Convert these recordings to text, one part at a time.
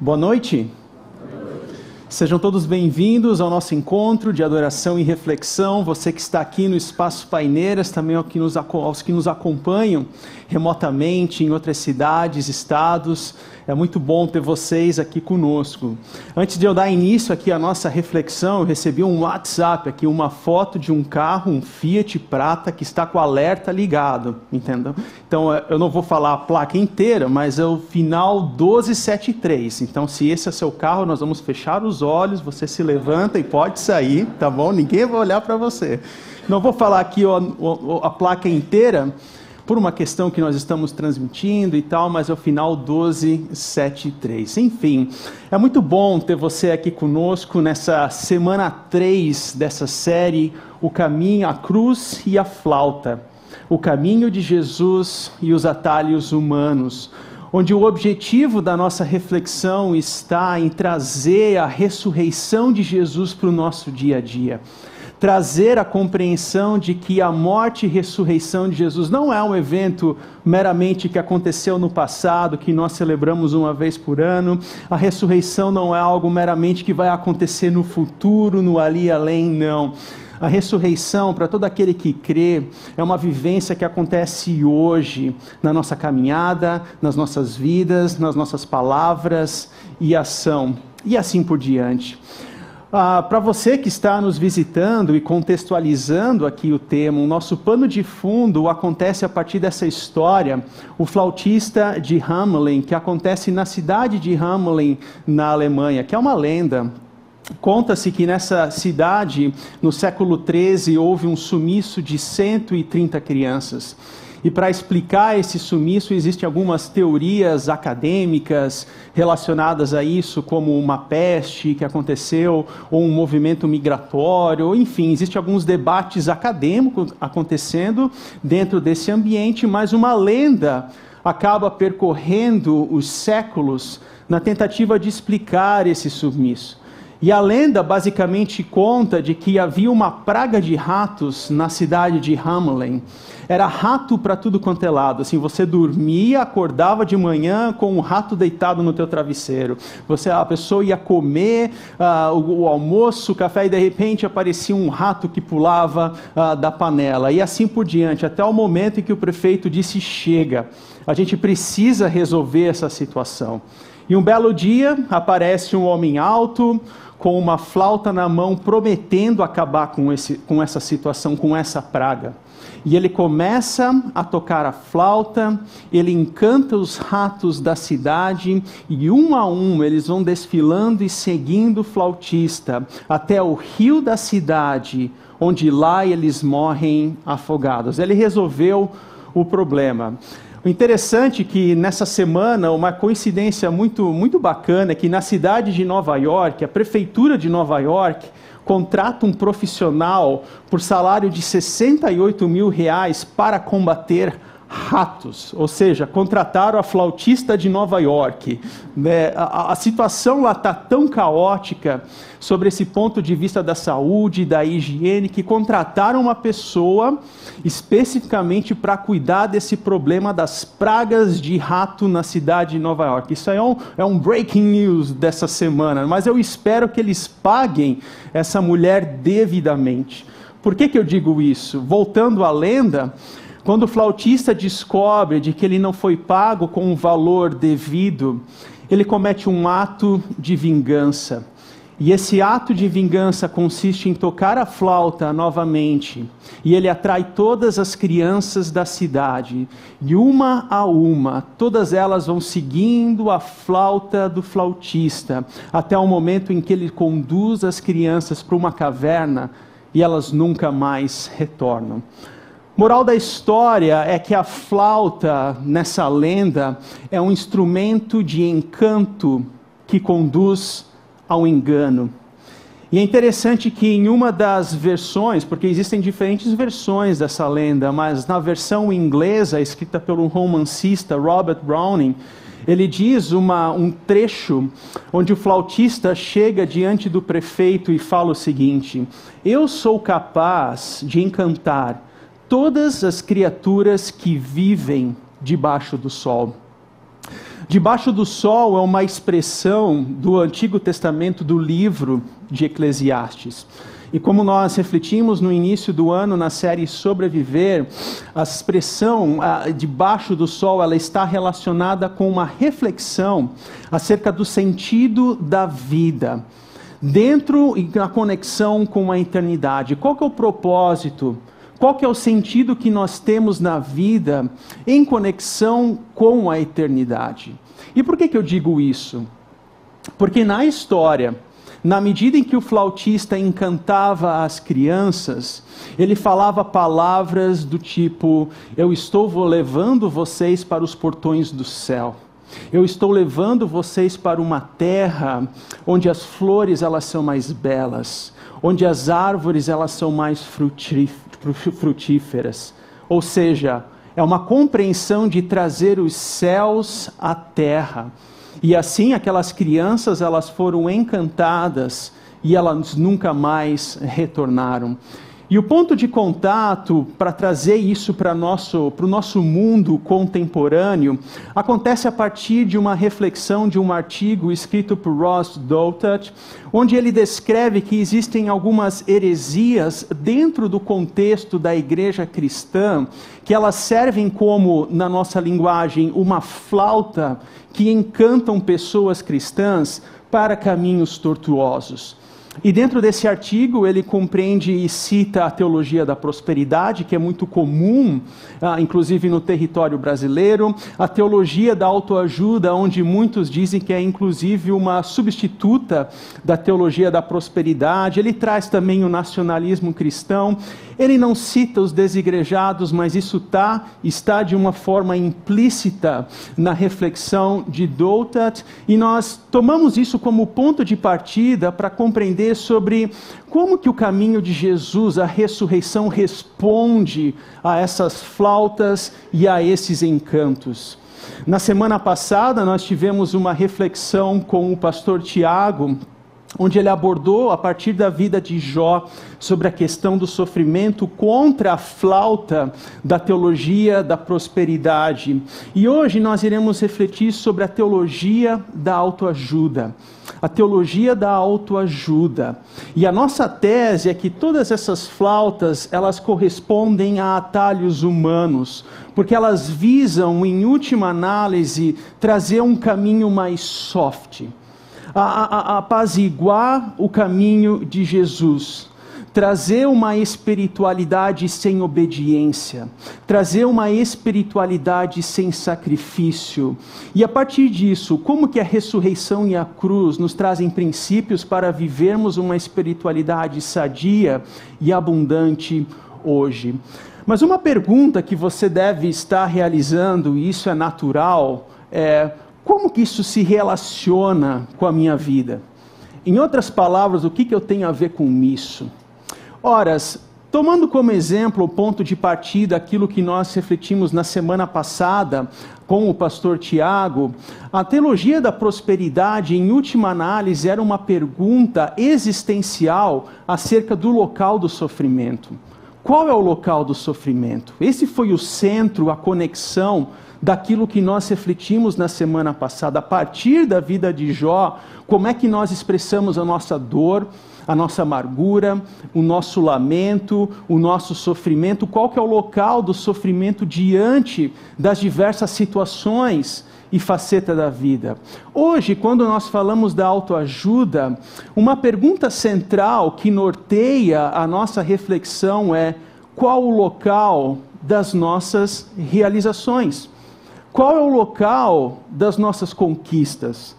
Boa noite. Sejam todos bem-vindos ao nosso encontro de adoração e reflexão. Você que está aqui no Espaço Paineiras, também aos que nos, acompanham remotamente em outras cidades, estados. É muito bom ter vocês aqui conosco. Antes de eu dar início aqui à nossa reflexão, eu recebi um WhatsApp aqui, uma foto de um carro, um Fiat Prata, que está com o alerta ligado, entendeu? Então, é, eu não vou falar a placa inteira, mas é o final 1273. Então, se esse é seu carro, nós vamos fechar os olhos, você se levanta e pode sair, tá bom? Ninguém vai olhar para você. Não vou falar aqui a placa inteira, por uma questão que nós estamos transmitindo e tal, mas é o final 1273. Enfim, é muito bom ter você aqui conosco nessa semana 3 dessa série, O Caminho, a Cruz e a Flauta. O caminho de Jesus e os atalhos humanos onde o objetivo da nossa reflexão está em trazer a ressurreição de Jesus para o nosso dia a dia trazer a compreensão de que a morte e ressurreição de Jesus não é um evento meramente que aconteceu no passado, que nós celebramos uma vez por ano. A ressurreição não é algo meramente que vai acontecer no futuro, no ali além, não. A ressurreição, para todo aquele que crê, é uma vivência que acontece hoje, na nossa caminhada, nas nossas vidas, nas nossas palavras e ação, e assim por diante. Ah, Para você que está nos visitando e contextualizando aqui o tema, o nosso pano de fundo acontece a partir dessa história, o flautista de Hamelin, que acontece na cidade de Hamelin, na Alemanha, que é uma lenda. Conta-se que nessa cidade, no século XIII, houve um sumiço de 130 crianças. E para explicar esse sumiço, existem algumas teorias acadêmicas relacionadas a isso, como uma peste que aconteceu, ou um movimento migratório, enfim, existem alguns debates acadêmicos acontecendo dentro desse ambiente, mas uma lenda acaba percorrendo os séculos na tentativa de explicar esse sumiço. E a lenda basicamente conta de que havia uma praga de ratos na cidade de Hamelin. Era rato para tudo quanto é lado. Assim, você dormia, acordava de manhã com um rato deitado no teu travesseiro. Você, a pessoa ia comer uh, o, o, almoço, o café e de repente aparecia um rato que pulava uh, da panela e assim por diante, até o momento em que o prefeito disse chega. A gente precisa resolver essa situação. E um belo dia aparece um homem alto, com uma flauta na mão, prometendo acabar com, esse, com essa situação, com essa praga. E ele começa a tocar a flauta, ele encanta os ratos da cidade, e um a um eles vão desfilando e seguindo o flautista até o rio da cidade, onde lá eles morrem afogados. Ele resolveu o problema. O interessante é que nessa semana, uma coincidência muito, muito bacana é que na cidade de Nova York, a prefeitura de Nova York contrata um profissional por salário de 68 mil reais para combater ratos, ou seja, contrataram a flautista de Nova York. Né? A, a, situação lá está tão caótica sobre esse ponto de vista da saúde, da higiene, que contrataram uma pessoa especificamente para cuidar desse problema das pragas de rato na cidade de Nova York. Isso é um, é um breaking news dessa semana, mas eu espero que eles paguem essa mulher devidamente. Por que, que eu digo isso? Voltando à lenda, quando o flautista descobre de que ele não foi pago com o valor devido, ele comete um ato de vingança. E esse ato de vingança consiste em tocar a flauta novamente, e ele atrai todas as crianças da cidade, de uma a uma, todas elas vão seguindo a flauta do flautista, até o momento em que ele conduz as crianças para uma caverna e elas nunca mais retornam. Moral da história é que a flauta, nessa lenda, é um instrumento de encanto que conduz ao engano. E é interessante que em uma das versões, porque existem diferentes versões dessa lenda, mas na versão inglesa, escrita pelo romancista Robert Browning, ele diz uma, um trecho onde o flautista chega diante do prefeito e fala o seguinte: Eu sou capaz de encantar todas as criaturas que vivem debaixo do sol. Debaixo do sol é uma expressão do Antigo Testamento do livro de Eclesiastes. E como nós refletimos no início do ano na série Sobreviver, a expressão ah, debaixo do sol ela está relacionada com uma reflexão acerca do sentido da vida, dentro e na conexão com a eternidade. Qual que é o propósito? Qual que é o sentido que nós temos na vida em conexão com a eternidade? E por que, que eu digo isso? Porque na história, na medida em que o flautista encantava as crianças, ele falava palavras do tipo: Eu estou levando vocês para os portões do céu. Eu estou levando vocês para uma terra onde as flores elas são mais belas, onde as árvores elas são mais frutíferas frutíferas. Ou seja, é uma compreensão de trazer os céus à terra. E assim aquelas crianças elas foram encantadas e elas nunca mais retornaram. E o ponto de contato para trazer isso para nosso, o nosso mundo contemporâneo acontece a partir de uma reflexão de um artigo escrito por Ross Douthat, onde ele descreve que existem algumas heresias dentro do contexto da igreja cristã, que elas servem como, na nossa linguagem, uma flauta que encantam pessoas cristãs para caminhos tortuosos. E dentro desse artigo ele compreende e cita a teologia da prosperidade, que é muito comum, ah, inclusive no território brasileiro, a teologia da autoajuda, onde muitos dizem que é inclusive uma substituta da teologia da prosperidade. Ele traz também o nacionalismo cristão. Ele não cita os desigrejados, mas isso tá, está de uma forma implícita na reflexão de Doutat, e nós tomamos isso como ponto de partida para compreender sobre como que o caminho de Jesus, a ressurreição, responde a essas flautas e a esses encantos. Na semana passada, nós tivemos uma reflexão com o pastor Tiago, onde ele abordou, a partir da vida de Jó, sobre a questão do sofrimento contra a flauta da teologia da prosperidade. E hoje nós iremos refletir sobre a teologia da autoajuda. A teologia da autoajuda. E a nossa tese é que todas essas flautas, elas correspondem a atalhos humanos, porque elas visam, em última análise, trazer um caminho mais soft a, a, apaziguar o caminho de Jesus trazer uma espiritualidade sem obediência, trazer uma espiritualidade sem sacrifício. E a partir disso, como que a ressurreição e a cruz nos trazem princípios para vivermos uma espiritualidade sadia e abundante hoje? Mas uma pergunta que você deve estar realizando, e isso é natural, é como que isso se relaciona com a minha vida? Em outras palavras, o que, que eu tenho a ver com isso? Ora, tomando como exemplo o ponto de partida, aquilo que nós refletimos na semana passada com o pastor Tiago, a teologia da prosperidade, em última análise, era uma pergunta existencial acerca do local do sofrimento. Qual é o local do sofrimento? Esse foi o centro, a conexão daquilo que nós refletimos na semana passada, a partir da vida de Jó, como é que nós expressamos a nossa dor, a nossa amargura, o nosso lamento, o nosso sofrimento, qual que é o local do sofrimento diante das diversas situações e facetas da vida. Hoje, quando nós falamos da autoajuda, uma pergunta central que norteia a nossa reflexão é: qual o local das nossas realizações? Qual é o local das nossas conquistas?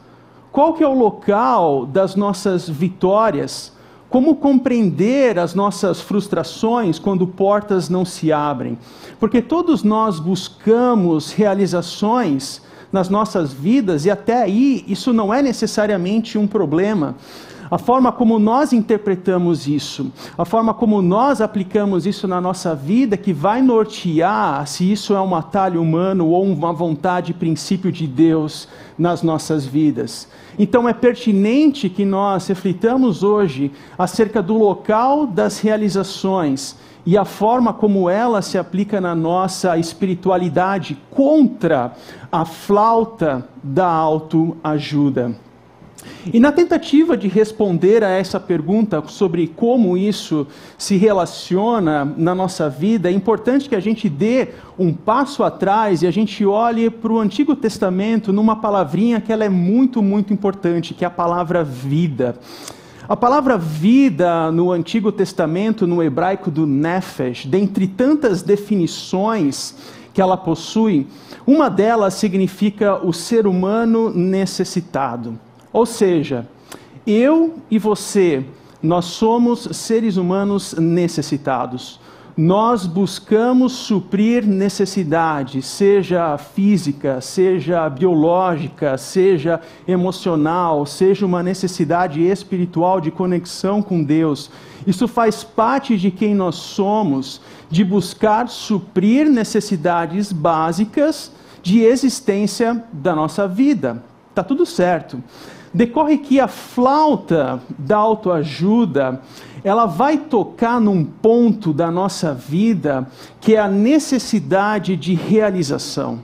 Qual que é o local das nossas vitórias? Como compreender as nossas frustrações quando portas não se abrem? Porque todos nós buscamos realizações nas nossas vidas e até aí isso não é necessariamente um problema a forma como nós interpretamos isso, a forma como nós aplicamos isso na nossa vida, que vai nortear se isso é um atalho humano ou uma vontade e princípio de Deus nas nossas vidas. Então é pertinente que nós reflitamos hoje acerca do local das realizações e a forma como ela se aplica na nossa espiritualidade contra a flauta da autoajuda. E na tentativa de responder a essa pergunta sobre como isso se relaciona na nossa vida, é importante que a gente dê um passo atrás e a gente olhe para o Antigo Testamento numa palavrinha que ela é muito, muito importante, que é a palavra vida. A palavra vida no Antigo Testamento, no hebraico do Nefesh, dentre tantas definições que ela possui, uma delas significa o ser humano necessitado. Ou seja, eu e você, nós somos seres humanos necessitados. Nós buscamos suprir necessidades, seja física, seja biológica, seja emocional, seja uma necessidade espiritual de conexão com Deus. Isso faz parte de quem nós somos, de buscar suprir necessidades básicas de existência da nossa vida. Está tudo certo decorre que a flauta da autoajuda, ela vai tocar num ponto da nossa vida que é a necessidade de realização.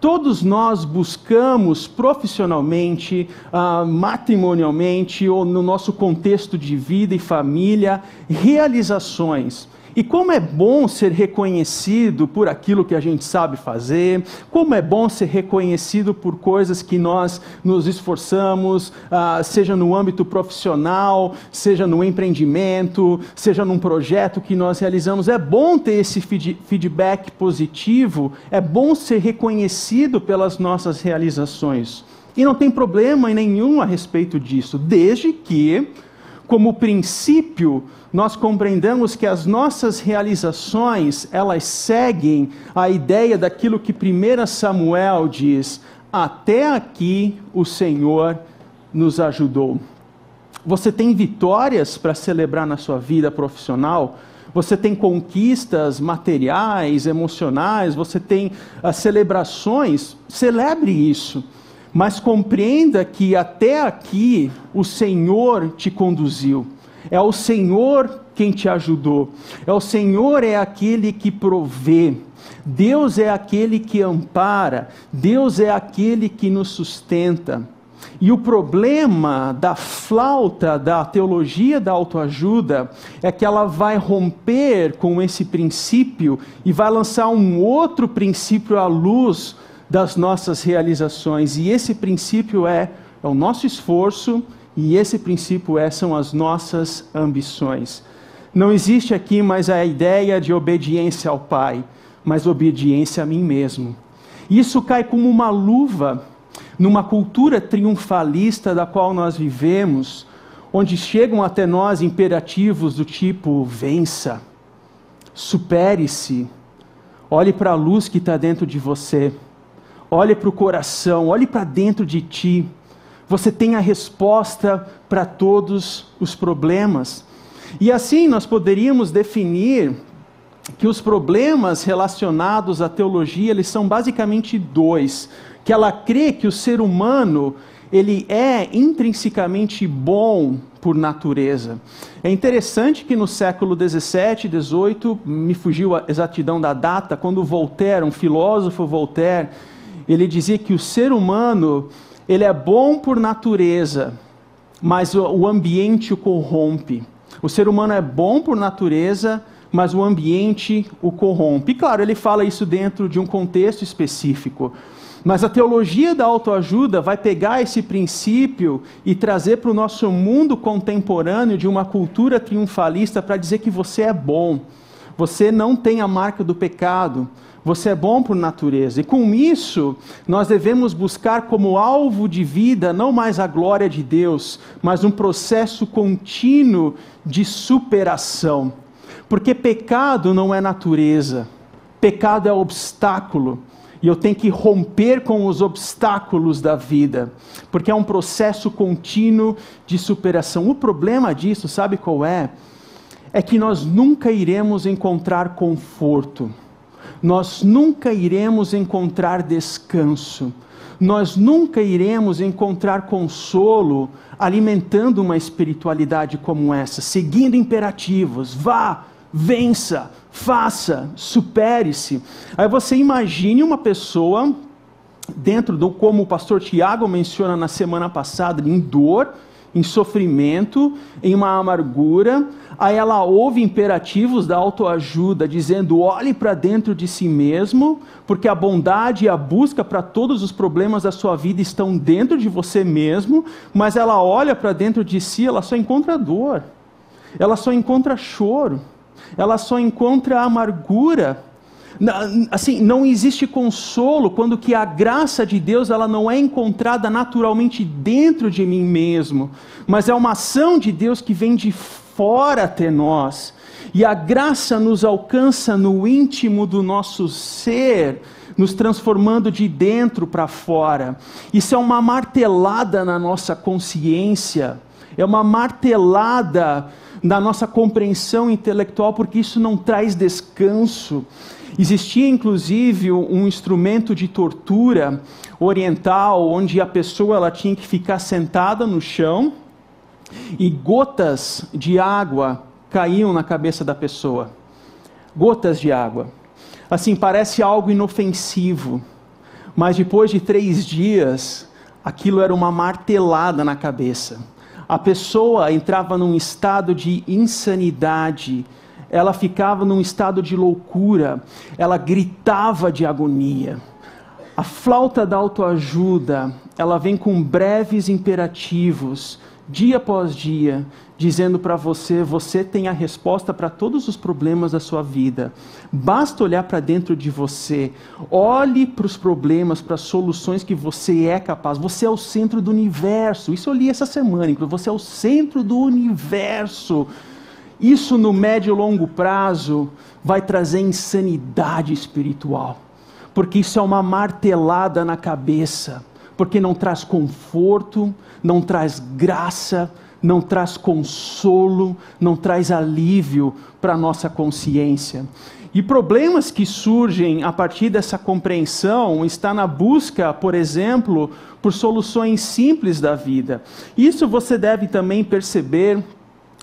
Todos nós buscamos profissionalmente, uh, matrimonialmente ou no nosso contexto de vida e família realizações. E como é bom ser reconhecido por aquilo que a gente sabe fazer, como é bom ser reconhecido por coisas que nós nos esforçamos, ah, seja no âmbito profissional, seja no empreendimento, seja num projeto que nós realizamos. É bom ter esse feedback positivo, é bom ser reconhecido pelas nossas realizações. E não tem problema nenhum a respeito disso, desde que, como princípio, nós compreendamos que as nossas realizações, elas seguem a ideia daquilo que 1 Samuel diz: até aqui o Senhor nos ajudou. Você tem vitórias para celebrar na sua vida profissional? Você tem conquistas materiais, emocionais, você tem as celebrações? Celebre isso. Mas compreenda que até aqui o Senhor te conduziu. É o Senhor quem te ajudou. É o Senhor é aquele que provê. Deus é aquele que ampara. Deus é aquele que nos sustenta. E o problema da flauta da teologia da autoajuda é que ela vai romper com esse princípio e vai lançar um outro princípio à luz das nossas realizações. E esse princípio é, é o nosso esforço e esse princípio é, são as nossas ambições. Não existe aqui mais a ideia de obediência ao Pai, mas obediência a mim mesmo. Isso cai como uma luva numa cultura triunfalista da qual nós vivemos, onde chegam até nós imperativos do tipo: vença, supere-se, olhe para a luz que está dentro de você, olhe para o coração, olhe para dentro de ti você tem a resposta para todos os problemas. E assim nós poderíamos definir que os problemas relacionados à teologia, eles são basicamente dois, que ela crê que o ser humano, ele é intrinsecamente bom por natureza. É interessante que no século 17, 18, me fugiu a exatidão da data, quando Voltaire, um filósofo Voltaire, ele dizia que o ser humano ele é bom por natureza, mas o, ambiente o corrompe. O ser humano é bom por natureza, mas o ambiente o corrompe. E claro, ele fala isso dentro de um contexto específico. Mas a teologia da autoajuda vai pegar esse princípio e trazer para o nosso mundo contemporâneo de uma cultura triunfalista para dizer que você é bom, você não tem a marca do pecado, você é bom por natureza. E com isso, nós devemos buscar como alvo de vida não mais a glória de Deus, mas um processo contínuo de superação. Porque pecado não é natureza, pecado é obstáculo. E eu tenho que romper com os obstáculos da vida, porque é um processo contínuo de superação. O problema disso, sabe qual é? É que nós nunca iremos encontrar conforto nós nunca iremos encontrar descanso, nós nunca iremos encontrar consolo alimentando uma espiritualidade como essa, seguindo imperativos, vá, vença, faça, supere-se. Aí você imagine uma pessoa dentro do como o pastor Tiago menciona na semana passada, em dor, em sofrimento, em uma amargura. Aí ela ouve imperativos da autoajuda dizendo: olhe para dentro de si mesmo, porque a bondade e a busca para todos os problemas da sua vida estão dentro de você mesmo, mas ela olha para dentro de si, ela só encontra dor, ela só encontra choro, ela só encontra amargura assim, não existe consolo quando que a graça de Deus ela não é encontrada naturalmente dentro de mim mesmo, mas é uma ação de Deus que vem de fora até nós. E a graça nos alcança no íntimo do nosso ser, nos transformando de dentro para fora. Isso é uma martelada na nossa consciência, é uma martelada na nossa compreensão intelectual, porque isso não traz descanso. Existia inclusive um instrumento de tortura oriental onde a pessoa ela tinha que ficar sentada no chão e gotas de água caíam na cabeça da pessoa. Gotas de água. Assim, parece algo inofensivo, mas depois de três dias, aquilo era uma martelada na cabeça. A pessoa entrava num estado de insanidade, ela ficava num estado de loucura, ela gritava de agonia. A flauta da autoajuda, ela vem com breves imperativos, dia após dia, dizendo para você: você tem a resposta para todos os problemas da sua vida. Basta olhar para dentro de você. Olhe para os problemas, para as soluções que você é capaz. Você é o centro do universo. Isso eu li essa semana, inclusive. Você é o centro do universo. Isso no médio e longo prazo vai trazer insanidade espiritual, porque isso é uma martelada na cabeça, porque não traz conforto, não traz graça, não traz consolo, não traz alívio para a nossa consciência. E problemas que surgem a partir dessa compreensão está na busca, por exemplo, por soluções simples da vida. Isso você deve também perceber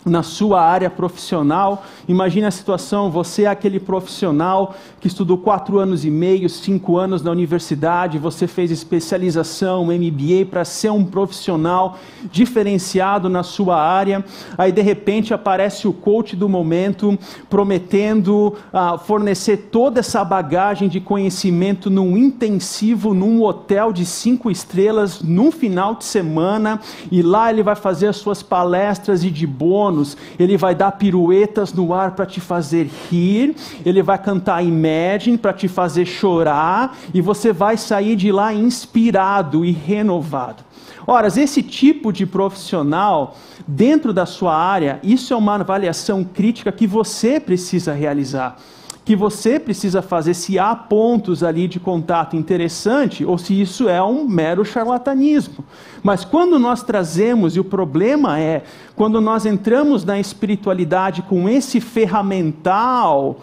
na sua área profissional. Imagine a situação: você é aquele profissional que estudou quatro anos e meio, cinco anos na universidade, você fez especialização, MBA, para ser um profissional diferenciado na sua área. Aí, de repente, aparece o coach do momento prometendo ah, fornecer toda essa bagagem de conhecimento num intensivo, num hotel de cinco estrelas, num final de semana, e lá ele vai fazer as suas palestras e de bônus ele vai dar piruetas no ar para te fazer rir, ele vai cantar Imagine para te fazer chorar, e você vai sair de lá inspirado e renovado. Ora, esse tipo de profissional, dentro da sua área, isso é uma avaliação crítica que você precisa realizar que você precisa fazer se há pontos ali de contato interessante ou se isso é um mero charlatanismo. Mas quando nós trazemos, e o problema é, quando nós entramos na espiritualidade com esse ferramental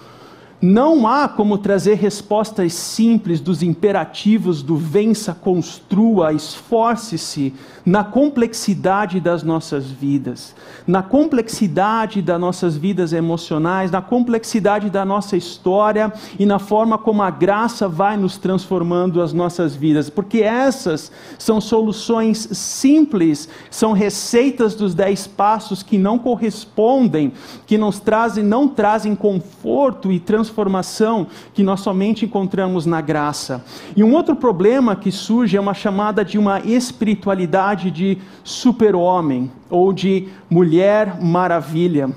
não há como trazer respostas simples dos imperativos do vença, construa, esforce-se na complexidade das nossas vidas, na complexidade das nossas vidas emocionais, na complexidade da nossa história e na forma como a graça vai nos transformando as nossas vidas, porque essas são soluções simples, são receitas dos dez passos que não correspondem, que nos trazem, não trazem conforto e transformação transformação que nós somente encontramos na graça. E um outro problema que surge é uma chamada de uma espiritualidade de super-homem ou de mulher maravilha.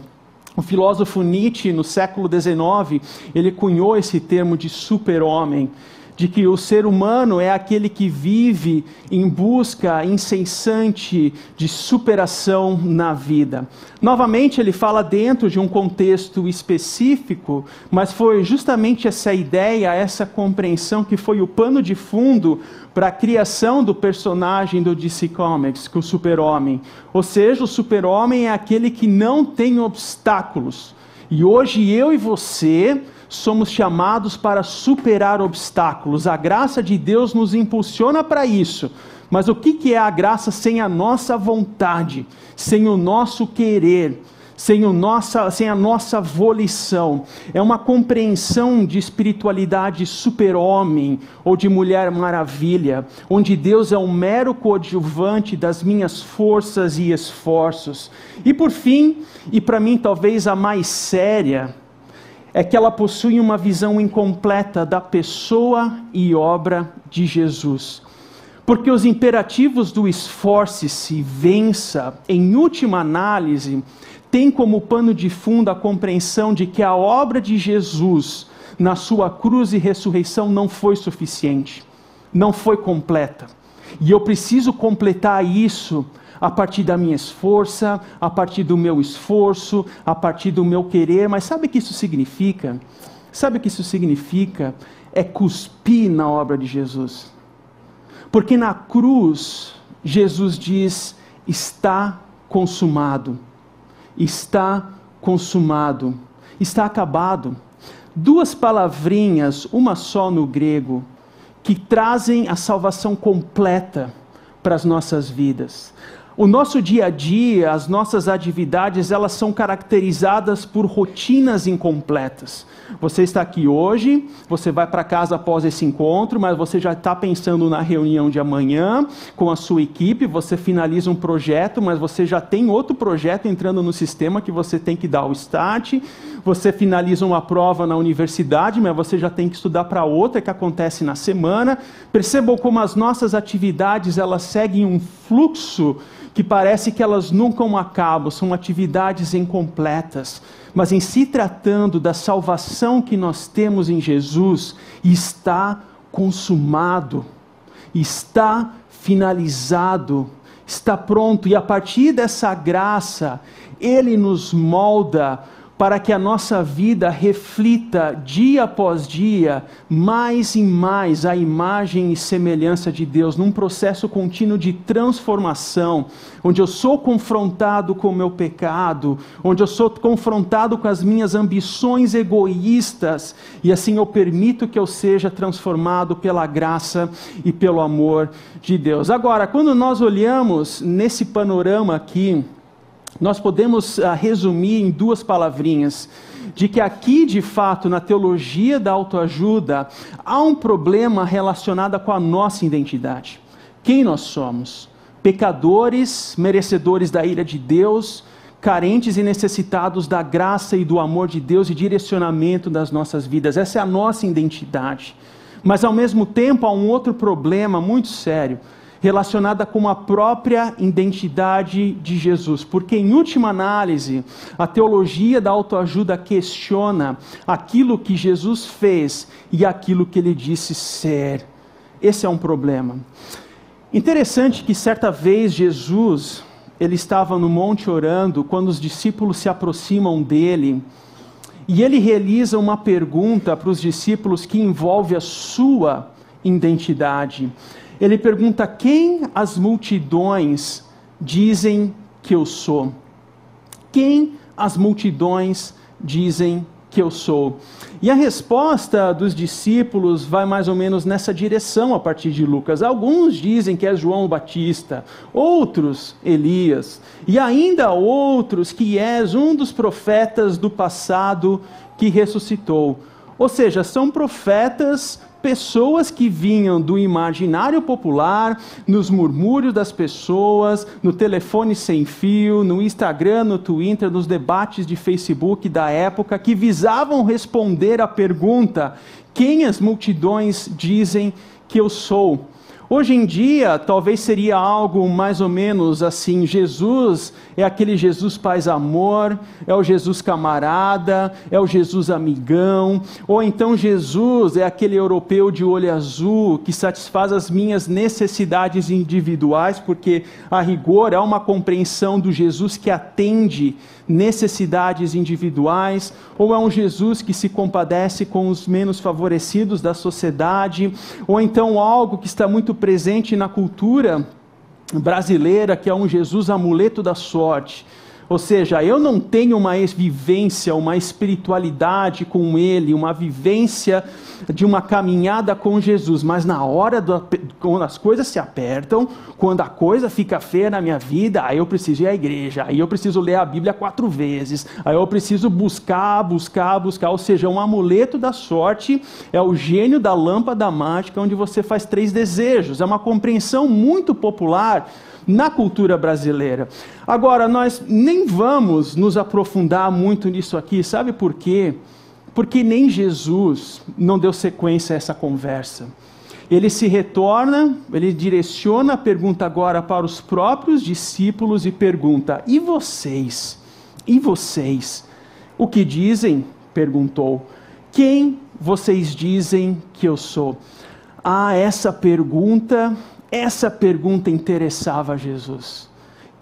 O filósofo Nietzsche, no século XIX, ele cunhou esse termo de super-homem de que o ser humano é aquele que vive em busca incessante de superação na vida. Novamente, ele fala dentro de um contexto específico, mas foi justamente essa ideia, essa compreensão que foi o pano de fundo para a criação do personagem do DC Comics, que é o Super-Homem. Ou seja, o Super-Homem é aquele que não tem obstáculos. E hoje eu e você somos chamados para superar obstáculos. A graça de Deus nos impulsiona para isso. Mas o que é a graça sem a nossa vontade, sem o nosso querer, sem, nossa, sem a nossa volição. É uma compreensão de espiritualidade super-homem ou de mulher maravilha, onde Deus é um mero coadjuvante das minhas forças e esforços. E por fim, e para mim talvez a mais séria, é que ela possui uma visão incompleta da pessoa e obra de Jesus. Porque os imperativos do esforce-se, vença, em última análise, tem como pano de fundo a compreensão de que a obra de Jesus na sua cruz e ressurreição não foi suficiente, não foi completa. E eu preciso completar isso a partir da minha esforça, a partir do meu esforço, a partir do meu querer. Mas sabe o que isso significa? Sabe o que isso significa? É cuspir na obra de Jesus. Porque na cruz, Jesus diz: está consumado está consumado, está acabado. Duas palavrinhas, uma só no grego, que trazem a salvação completa para as nossas vidas. O nosso dia a dia, as nossas atividades, elas são caracterizadas por rotinas incompletas. Você está aqui hoje, você vai para casa após esse encontro, mas você já está pensando na reunião de amanhã com a sua equipe. Você finaliza um projeto, mas você já tem outro projeto entrando no sistema que você tem que dar o start. Você finaliza uma prova na universidade, mas você já tem que estudar para outra que acontece na semana. Percebam como as nossas atividades elas seguem um fluxo que parece que elas nunca acabam, são atividades incompletas. Mas em se tratando da salvação que nós temos em Jesus, está consumado, está finalizado, está pronto, e a partir dessa graça, Ele nos molda para que a nossa vida reflita dia após dia mais e mais a imagem e semelhança de Deus, num processo contínuo de transformação, onde eu sou confrontado com o meu pecado, onde eu sou confrontado com as minhas ambições egoístas, e assim eu permito que eu seja transformado pela graça e pelo amor de Deus. Agora, quando nós olhamos nesse panorama aqui, nós podemos uh, resumir em duas palavrinhas, de que aqui, de fato, na teologia da autoajuda, há um problema relacionado com a nossa identidade. Quem nós somos? Pecadores, merecedores da ira de Deus, carentes e necessitados da graça e do amor de Deus e direcionamento das nossas vidas. Essa é a nossa identidade. Mas, ao mesmo tempo, há um outro problema muito sério relacionada com a própria identidade de Jesus, porque, em última análise, a teologia da autoajuda questiona aquilo que Jesus fez e aquilo que ele disse ser. Esse é um problema. Interessante que certa vez Jesus, ele estava no monte orando, quando os discípulos se aproximam dele, e ele realiza uma pergunta para os discípulos que envolve a sua identidade ele pergunta: Quem as multidões dizem que eu sou? Quem as multidões dizem que eu sou? E a resposta dos discípulos vai mais ou menos nessa direção a partir de Lucas. Alguns dizem que é João Batista, outros Elias, e ainda outros que és um dos profetas do passado que ressuscitou. Ou seja, são profetas pessoas que vinham do imaginário popular, nos murmúrios das pessoas, no telefone sem fio, no Instagram, no Twitter, nos debates de Facebook da época, que visavam responder à pergunta: quem as multidões dizem que eu sou? Hoje em dia, talvez seria algo mais ou menos assim: Jesus é aquele Jesus paz amor, é o Jesus camarada, é o Jesus amigão, ou então Jesus é aquele europeu de olho azul que satisfaz as minhas necessidades individuais, porque a rigor é uma compreensão do Jesus que atende necessidades individuais, ou é um Jesus que se compadece com os menos favorecidos da sociedade, ou então algo que está muito presente na cultura brasileira, que é um Jesus amuleto da sorte. Ou seja, eu não tenho uma vivência, uma espiritualidade com Ele, uma vivência de uma caminhada com Jesus, mas na hora do, quando as coisas se apertam, quando a coisa fica feia na minha vida, aí eu preciso ir à igreja, aí eu preciso ler a Bíblia quatro vezes, aí eu preciso buscar, buscar, buscar. Ou seja, um amuleto da sorte é o gênio da lâmpada mágica onde você faz três desejos. É uma compreensão muito popular na cultura brasileira. Agora, nós nem vamos nos aprofundar muito nisso aqui, sabe por quê? Porque nem Jesus não deu sequência a essa conversa. Ele se retorna, ele direciona a pergunta agora para os próprios discípulos e pergunta: E vocês? E vocês? O que dizem? perguntou. Quem vocês dizem que eu sou? Ah, essa pergunta, essa pergunta interessava a Jesus.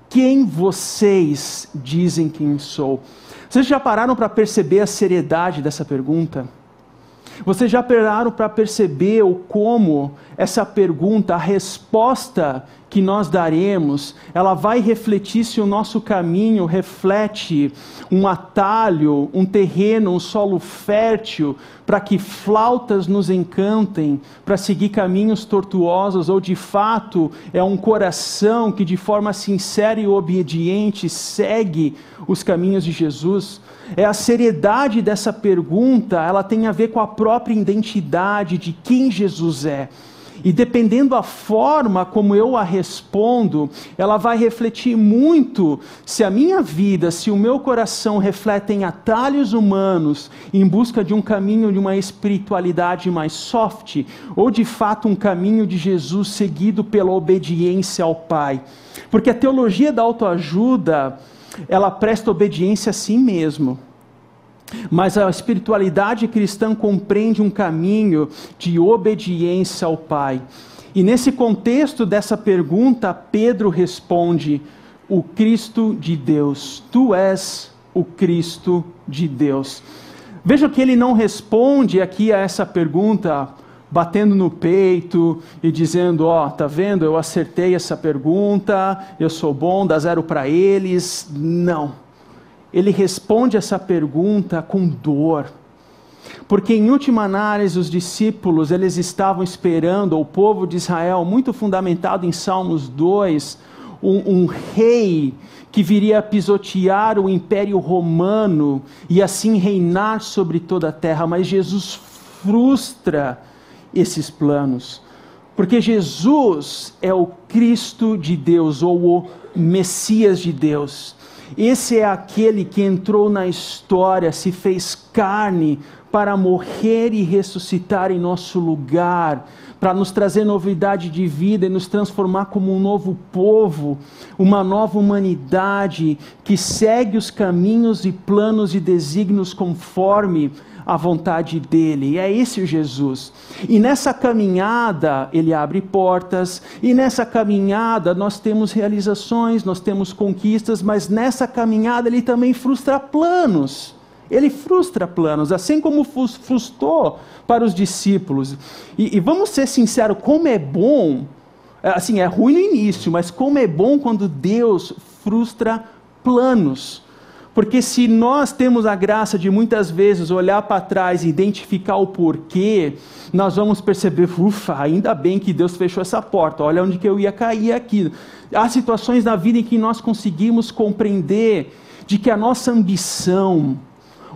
Quem vocês dizem que sou? Vocês já pararam para perceber a seriedade dessa pergunta? Vocês já pararam para perceber o como essa pergunta, a resposta que nós daremos, ela vai refletir se o nosso caminho reflete um atalho, um terreno, um solo fértil, para que flautas nos encantem, para seguir caminhos tortuosos, ou de fato é um coração que de forma sincera e obediente segue os caminhos de Jesus. É a seriedade dessa pergunta, ela tem a ver com a própria identidade de quem Jesus é. E dependendo da forma como eu a respondo, ela vai refletir muito se a minha vida, se o meu coração refletem atalhos humanos em busca de um caminho de uma espiritualidade mais soft, ou de fato um caminho de Jesus seguido pela obediência ao Pai. Porque a teologia da autoajuda, ela presta obediência a si mesmo. Mas a espiritualidade cristã compreende um caminho de obediência ao Pai. E nesse contexto dessa pergunta, Pedro responde: O Cristo de Deus. Tu és o Cristo de Deus. Veja que ele não responde aqui a essa pergunta batendo no peito e dizendo: Ó, oh, tá vendo? Eu acertei essa pergunta, eu sou bom, dá zero para eles. Não ele responde essa pergunta com dor. Porque em última análise os discípulos, eles estavam esperando, o povo de Israel, muito fundamentado em Salmos 2, um, um rei que viria pisotear o império romano e assim reinar sobre toda a terra, mas Jesus frustra esses planos. Porque Jesus é o Cristo de Deus, ou o Messias de Deus. Esse é aquele que entrou na história, se fez carne para morrer e ressuscitar em nosso lugar, para nos trazer novidade de vida e nos transformar como um novo povo, uma nova humanidade que segue os caminhos e planos e desígnios conforme a vontade dele. E é esse o Jesus. E nessa caminhada, ele abre portas, e nessa caminhada nós temos realizações, nós temos conquistas, mas nessa caminhada ele também frustra planos. Ele frustra planos, assim como frustrou para os discípulos. E, e vamos ser sinceros, como é bom, assim, é ruim no início, mas como é bom quando Deus frustra planos. Porque se nós temos a graça de muitas vezes olhar para trás e identificar o porquê, nós vamos perceber, ufa, ainda bem que Deus fechou essa porta, olha onde que eu ia cair aqui. Há situações na vida em que nós conseguimos compreender de que a nossa ambição,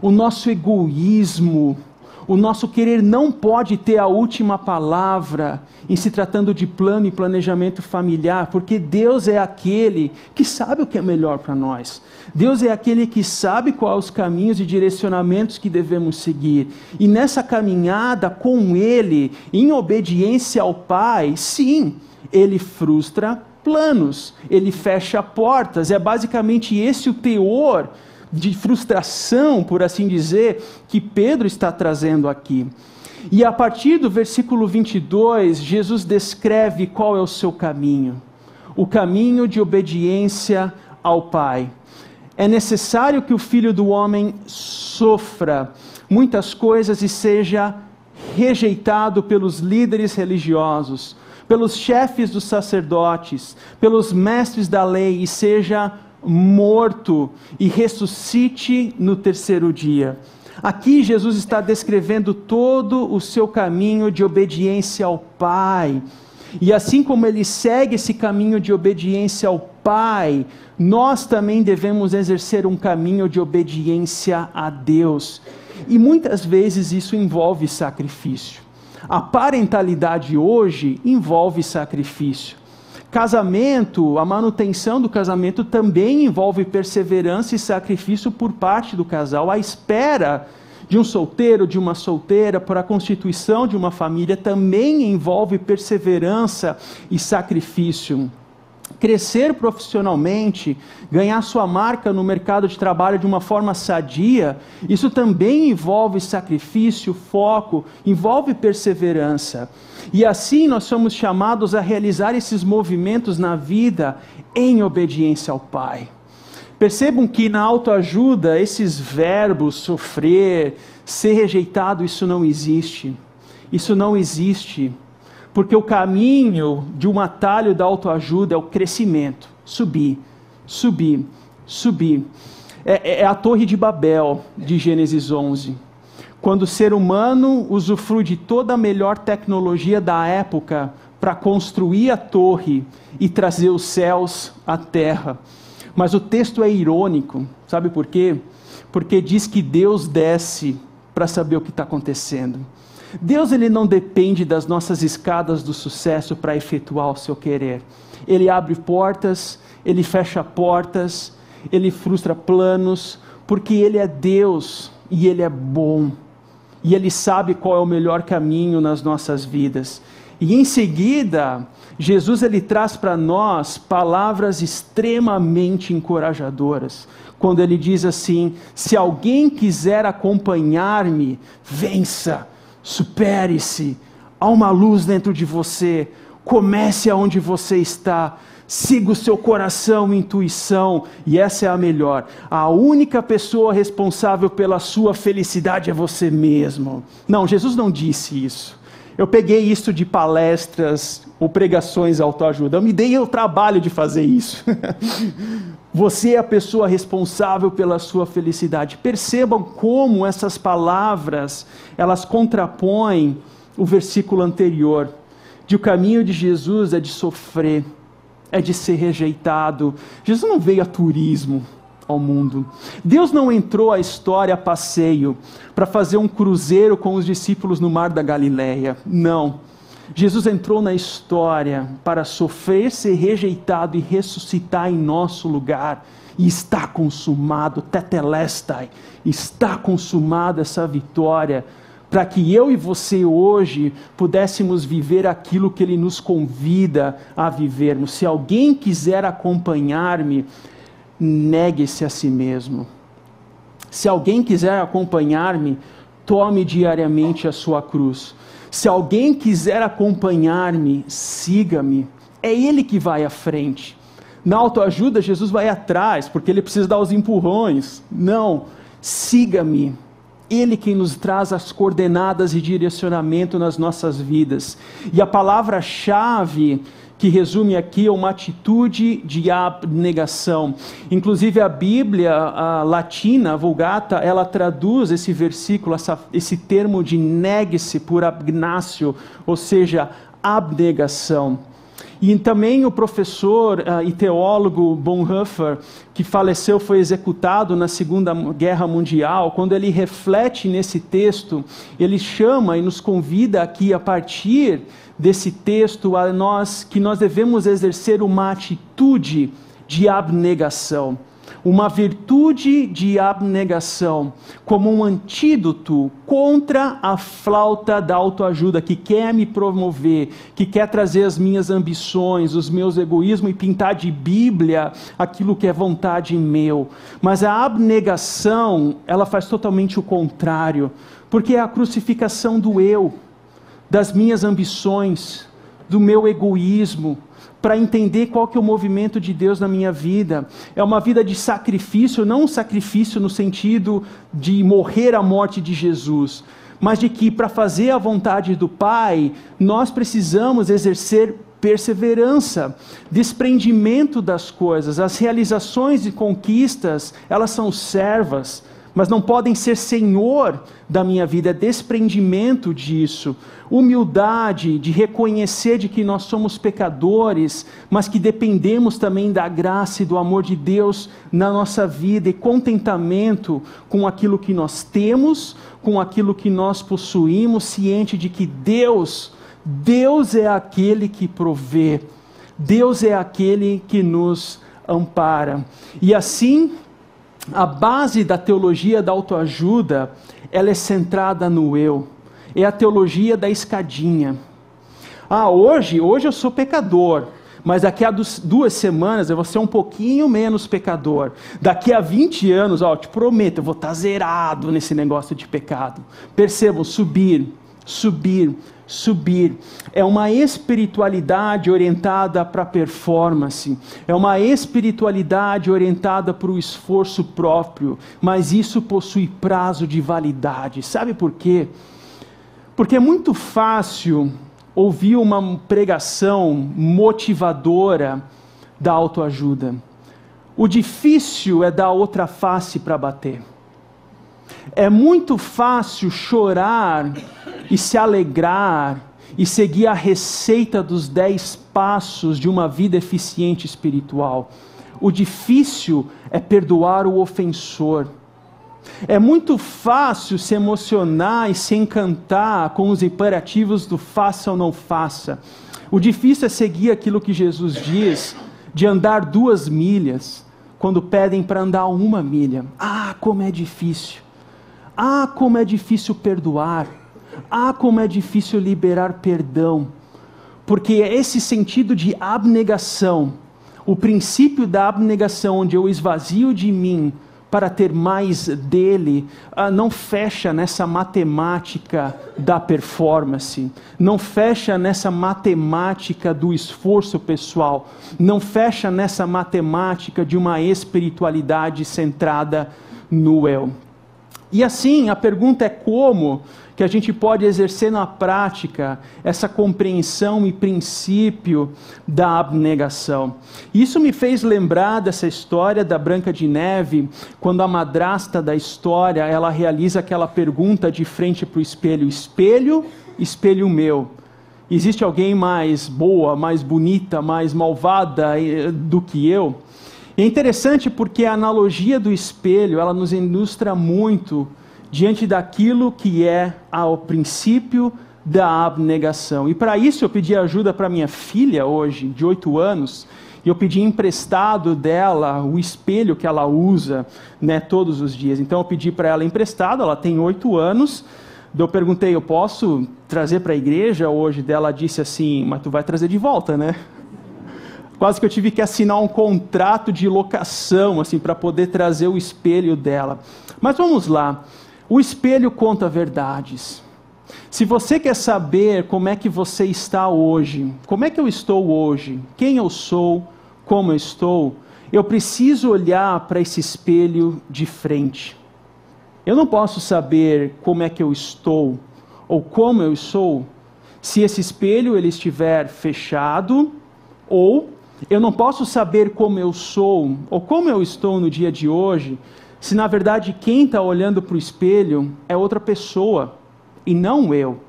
o nosso egoísmo, o nosso querer não pode ter a última palavra em se tratando de plano e planejamento familiar, porque Deus é aquele que sabe o que é melhor para nós. Deus é aquele que sabe quais os caminhos e direcionamentos que devemos seguir. E nessa caminhada com Ele, em obediência ao Pai, sim, Ele frustra planos, Ele fecha portas. É basicamente esse o teor de frustração, por assim dizer, que Pedro está trazendo aqui. E a partir do versículo 22, Jesus descreve qual é o seu caminho: o caminho de obediência ao Pai. É necessário que o filho do homem sofra muitas coisas e seja rejeitado pelos líderes religiosos, pelos chefes dos sacerdotes, pelos mestres da lei e seja morto e ressuscite no terceiro dia. Aqui Jesus está descrevendo todo o seu caminho de obediência ao Pai. E assim como ele segue esse caminho de obediência ao Pai, nós também devemos exercer um caminho de obediência a Deus. E muitas vezes isso envolve sacrifício. A parentalidade hoje envolve sacrifício. Casamento, a manutenção do casamento também envolve perseverança e sacrifício por parte do casal. A espera de um solteiro, de uma solteira, para a constituição de uma família também envolve perseverança e sacrifício. Crescer profissionalmente, ganhar sua marca no mercado de trabalho de uma forma sadia, isso também envolve sacrifício, foco, envolve perseverança. E assim nós somos chamados a realizar esses movimentos na vida em obediência ao Pai. Percebam que na autoajuda, esses verbos, sofrer, ser rejeitado, isso não existe. Isso não existe. Porque o caminho de um atalho da autoajuda é o crescimento. Subir, subir, subir. É, é, é a Torre de Babel, de Gênesis 11. Quando o ser humano usufrui de toda a melhor tecnologia da época para construir a torre e trazer os céus à terra. Mas o texto é irônico, sabe por quê? Porque diz que Deus desce para saber o que está acontecendo. Deus ele não depende das nossas escadas do sucesso para efetuar o seu querer. Ele abre portas, ele fecha portas, ele frustra planos, porque ele é Deus e ele é bom. E ele sabe qual é o melhor caminho nas nossas vidas. E em seguida, Jesus ele traz para nós palavras extremamente encorajadoras. Quando ele diz assim: Se alguém quiser acompanhar-me, vença, supere-se, há uma luz dentro de você, comece aonde você está. Siga o seu coração intuição, e essa é a melhor. A única pessoa responsável pela sua felicidade é você mesmo. Não, Jesus não disse isso. Eu peguei isso de palestras ou pregações autoajuda. Eu me dei o trabalho de fazer isso. Você é a pessoa responsável pela sua felicidade. Percebam como essas palavras, elas contrapõem o versículo anterior. De o caminho de Jesus é de sofrer, é de ser rejeitado. Jesus não veio a turismo ao mundo. Deus não entrou à história a passeio para fazer um cruzeiro com os discípulos no mar da Galileia. Não. Jesus entrou na história para sofrer, ser rejeitado e ressuscitar em nosso lugar. E está consumado, tetelestai, está consumada essa vitória, para que eu e você hoje pudéssemos viver aquilo que Ele nos convida a vivermos. Se alguém quiser acompanhar-me, negue-se a si mesmo. Se alguém quiser acompanhar-me, tome diariamente a sua cruz. Se alguém quiser acompanhar-me, siga-me. É Ele que vai à frente. Na autoajuda, Jesus vai atrás, porque Ele precisa dar os empurrões. Não, siga-me. Ele quem nos traz as coordenadas e direcionamento nas nossas vidas. E a palavra-chave que resume aqui uma atitude de abnegação. Inclusive a Bíblia a latina, a Vulgata, ela traduz esse versículo, essa, esse termo de negue-se por abnácio, ou seja, abnegação. E também o professor uh, e teólogo Bonhoeffer, que faleceu, foi executado na Segunda Guerra Mundial, quando ele reflete nesse texto, ele chama e nos convida aqui a partir desse texto a nós que nós devemos exercer uma atitude de abnegação, uma virtude de abnegação, como um antídoto contra a flauta da autoajuda que quer me promover, que quer trazer as minhas ambições, os meus egoísmos e pintar de Bíblia aquilo que é vontade meu. Mas a abnegação, ela faz totalmente o contrário, porque é a crucificação do eu das minhas ambições, do meu egoísmo, para entender qual que é o movimento de Deus na minha vida. É uma vida de sacrifício, não um sacrifício no sentido de morrer a morte de Jesus, mas de que para fazer a vontade do Pai, nós precisamos exercer perseverança, desprendimento das coisas. As realizações e conquistas, elas são servas, mas não podem ser senhor da minha vida, é desprendimento disso, humildade de reconhecer de que nós somos pecadores, mas que dependemos também da graça e do amor de Deus na nossa vida e contentamento com aquilo que nós temos, com aquilo que nós possuímos, ciente de que Deus, Deus é aquele que provê, Deus é aquele que nos ampara. E assim, a base da teologia da autoajuda, ela é centrada no eu. É a teologia da escadinha. Ah, hoje, hoje eu sou pecador, mas daqui a duas semanas eu vou ser um pouquinho menos pecador. Daqui a 20 anos, ó, te prometo, eu vou estar zerado nesse negócio de pecado. Percebam, subir, subir, subir. É uma espiritualidade orientada para a performance, é uma espiritualidade orientada para o esforço próprio, mas isso possui prazo de validade. Sabe por quê? Porque é muito fácil ouvir uma pregação motivadora da autoajuda. O difícil é dar outra face para bater. É muito fácil chorar e se alegrar e seguir a receita dos dez passos de uma vida eficiente espiritual. O difícil é perdoar o ofensor. É muito fácil se emocionar e se encantar com os imperativos do faça ou não faça. O difícil é seguir aquilo que Jesus diz, de andar duas milhas, quando pedem para andar uma milha. Ah, como é difícil! Ah, como é difícil perdoar! Ah, como é difícil liberar perdão, porque é esse sentido de abnegação, o princípio da abnegação, onde eu esvazio de mim para ter mais dele, ah, não fecha nessa matemática da performance, não fecha nessa matemática do esforço pessoal, não fecha nessa matemática de uma espiritualidade centrada no eu. E assim, a pergunta é como que a gente pode exercer na prática essa compreensão e princípio da abnegação. Isso me fez lembrar dessa história da Branca de Neve, quando a madrasta da história, ela realiza aquela pergunta de frente para o espelho: espelho, espelho meu. Existe alguém mais boa, mais bonita, mais malvada eh, do que eu? É interessante porque a analogia do espelho, ela nos ilustra muito diante daquilo que é ao princípio da abnegação. E para isso eu pedi ajuda para minha filha hoje, de oito anos, e eu pedi emprestado dela o espelho que ela usa né, todos os dias. Então eu pedi para ela emprestado, ela tem oito anos. Eu perguntei, eu posso trazer para a igreja hoje? Dela disse assim, mas tu vai trazer de volta, né? Quase que eu tive que assinar um contrato de locação assim para poder trazer o espelho dela. Mas vamos lá. O espelho conta verdades. Se você quer saber como é que você está hoje, como é que eu estou hoje, quem eu sou, como eu estou, eu preciso olhar para esse espelho de frente. Eu não posso saber como é que eu estou ou como eu sou se esse espelho ele estiver fechado ou eu não posso saber como eu sou ou como eu estou no dia de hoje se na verdade quem está olhando para o espelho é outra pessoa e não eu.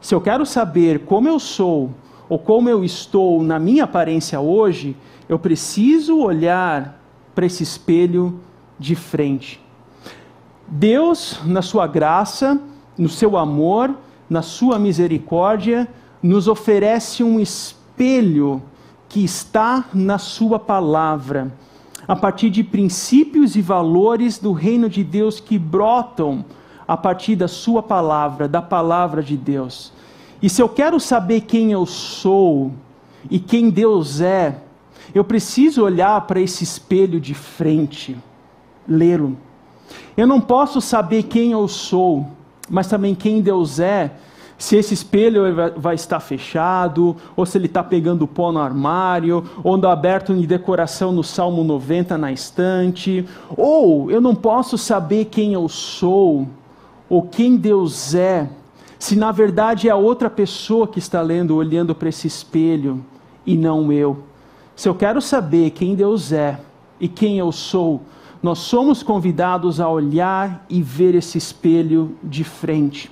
Se eu quero saber como eu sou ou como eu estou na minha aparência hoje, eu preciso olhar para esse espelho de frente. Deus, na sua graça, no seu amor, na sua misericórdia, nos oferece um espelho que está na sua palavra a partir de princípios e valores do reino de Deus que brotam a partir da Sua palavra, da palavra de Deus. E se eu quero saber quem eu sou e quem Deus é, eu preciso olhar para esse espelho de frente, lê-lo. Eu não posso saber quem eu sou, mas também quem Deus é, se esse espelho vai estar fechado, ou se ele está pegando pó no armário, ou anda aberto em decoração no Salmo 90 na estante, ou eu não posso saber quem eu sou, ou quem Deus é, se na verdade é a outra pessoa que está lendo, olhando para esse espelho e não eu. Se eu quero saber quem Deus é e quem eu sou, nós somos convidados a olhar e ver esse espelho de frente.